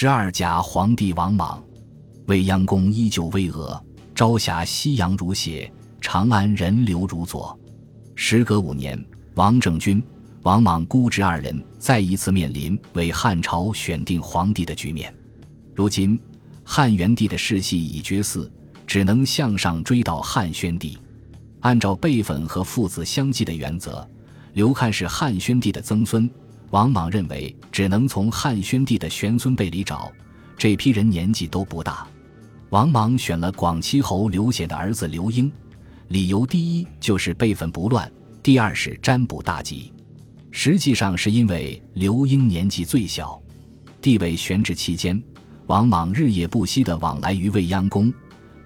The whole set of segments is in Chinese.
十二甲皇帝王莽，未央宫依旧巍峨，朝霞夕阳如血，长安人流如左。时隔五年，王政君、王莽姑侄二人再一次面临为汉朝选定皇帝的局面。如今，汉元帝的世系已绝嗣，只能向上追到汉宣帝。按照辈分和父子相继的原则，刘戡是汉宣帝的曾孙。王莽认为只能从汉宣帝的玄孙辈里找，这批人年纪都不大。王莽选了广齐侯刘显的儿子刘英，理由第一就是辈分不乱，第二是占卜大吉。实际上是因为刘英年纪最小，地位悬置期间，王莽日夜不息地往来于未央宫、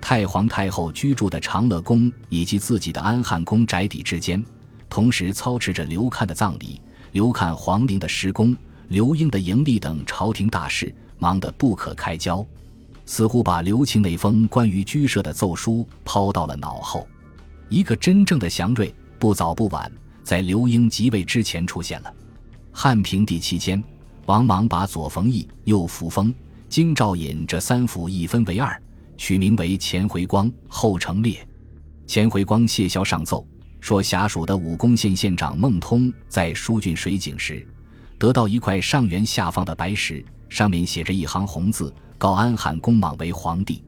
太皇太后居住的长乐宫以及自己的安汉宫宅邸之间，同时操持着刘戡的葬礼。刘看皇陵的施工、刘英的盈利等朝廷大事，忙得不可开交，似乎把刘庆那封关于居舍的奏书抛到了脑后。一个真正的祥瑞，不早不晚，在刘英即位之前出现了。汉平帝期间，王莽把左冯翊、右扶风、京兆尹这三府一分为二，取名为前回光、后成烈。前回光谢萧上奏。说辖属的武功县县长孟通在疏浚水井时，得到一块上圆下方的白石，上面写着一行红字：“告安汉公莽为皇帝。”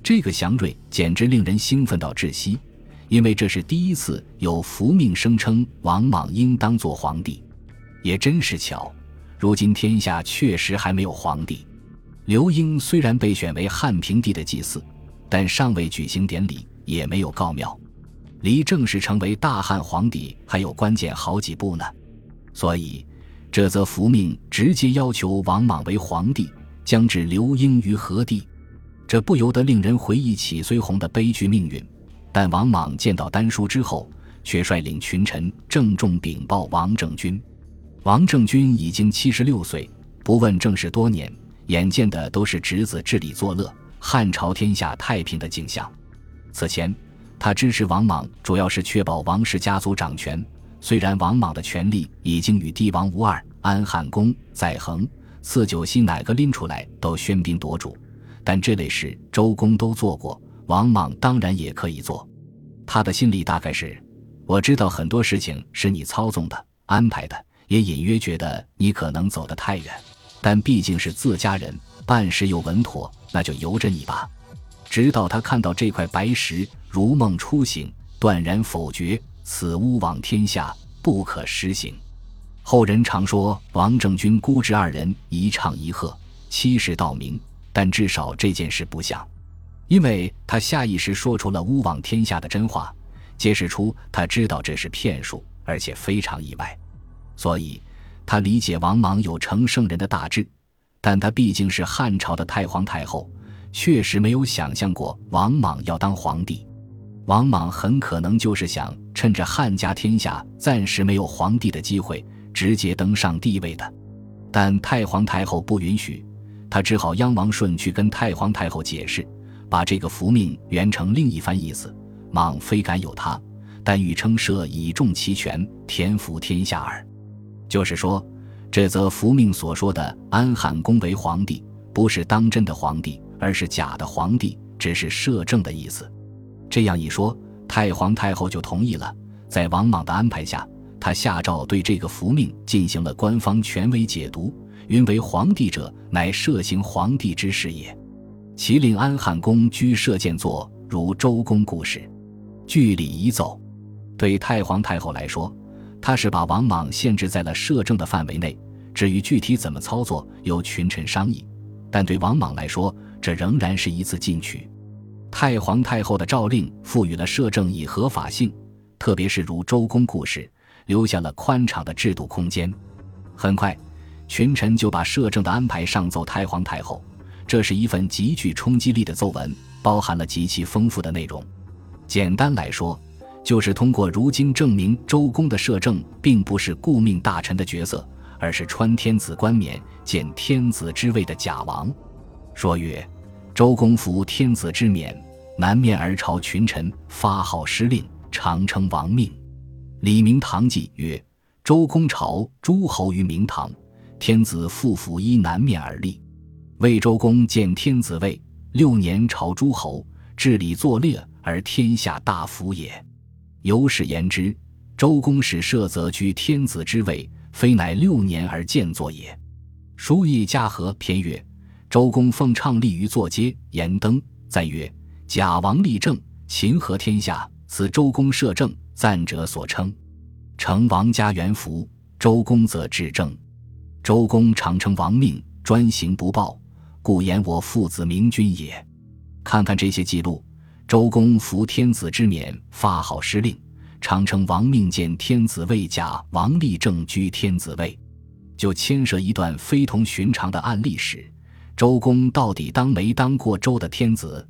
这个祥瑞简直令人兴奋到窒息，因为这是第一次有福命声称王莽应当做皇帝。也真是巧，如今天下确实还没有皇帝。刘英虽然被选为汉平帝的祭祀，但尚未举行典礼，也没有告庙。离正式成为大汉皇帝还有关键好几步呢，所以这则符命直接要求王莽为皇帝，将置刘英于何地？这不由得令人回忆起崔红的悲剧命运。但王莽见到丹书之后，却率领群臣郑重禀报王政君。王政君已经七十六岁，不问政事多年，眼见的都是侄子治理作乐、汉朝天下太平的景象。此前。他支持王莽，主要是确保王氏家族掌权。虽然王莽的权力已经与帝王无二，安汉宫、载衡、赐九锡哪个拎出来都喧宾夺主，但这类事周公都做过，王莽当然也可以做。他的心里大概是：我知道很多事情是你操纵的、安排的，也隐约觉得你可能走得太远，但毕竟是自家人，办事又稳妥，那就由着你吧。直到他看到这块白石，如梦初醒，断然否决此巫枉天下，不可实行。后人常说王政君姑侄二人一唱一和，欺世盗名，但至少这件事不像，因为他下意识说出了巫枉天下的真话，揭示出他知道这是骗术，而且非常意外。所以，他理解王莽有成圣人的大志，但他毕竟是汉朝的太皇太后。确实没有想象过王莽要当皇帝，王莽很可能就是想趁着汉家天下暂时没有皇帝的机会，直接登上帝位的。但太皇太后不允许，他只好央王顺去跟太皇太后解释，把这个符命圆成另一番意思：莽非敢有他，但欲称赦以重其权，天福天下耳。就是说，这则符命所说的安汉公为皇帝，不是当真的皇帝。而是假的皇帝，只是摄政的意思。这样一说，太皇太后就同意了。在王莽的安排下，他下诏对这个符命进行了官方权威解读，云为皇帝者，乃摄行皇帝之事也。其令安汉公居摄建作，如周公故事，据礼仪奏。对太皇太后来说，他是把王莽限制在了摄政的范围内，至于具体怎么操作，由群臣商议。但对王莽来说，这仍然是一次进取。太皇太后的诏令赋予了摄政以合法性，特别是如周公故事，留下了宽敞的制度空间。很快，群臣就把摄政的安排上奏太皇太后。这是一份极具冲击力的奏文，包含了极其丰富的内容。简单来说，就是通过如今证明周公的摄政并不是顾命大臣的角色，而是穿天子冠冕、见天子之位的假王。说曰：“周公服天子之冕，南面而朝群臣，发号施令，常称王命。”李明堂记曰：“周公朝诸侯于明堂，天子复服依南面而立。”魏周公见天子位，六年朝诸侯，治理作劣，而天下大服也。由是言之，周公使摄则居天子之位，非乃六年而见作也。书议家和篇曰：周公奉倡立于坐阶，言登赞曰：假王立政，秦和天下，此周公摄政，赞者所称。成王家元服，周公则治政。周公常称王命，专行不报，故言我父子明君也。看看这些记录，周公服天子之冕，发号施令，常称王命见天子位假王立政居天子位，就牵涉一段非同寻常的案例史：周公到底当没当过周的天子？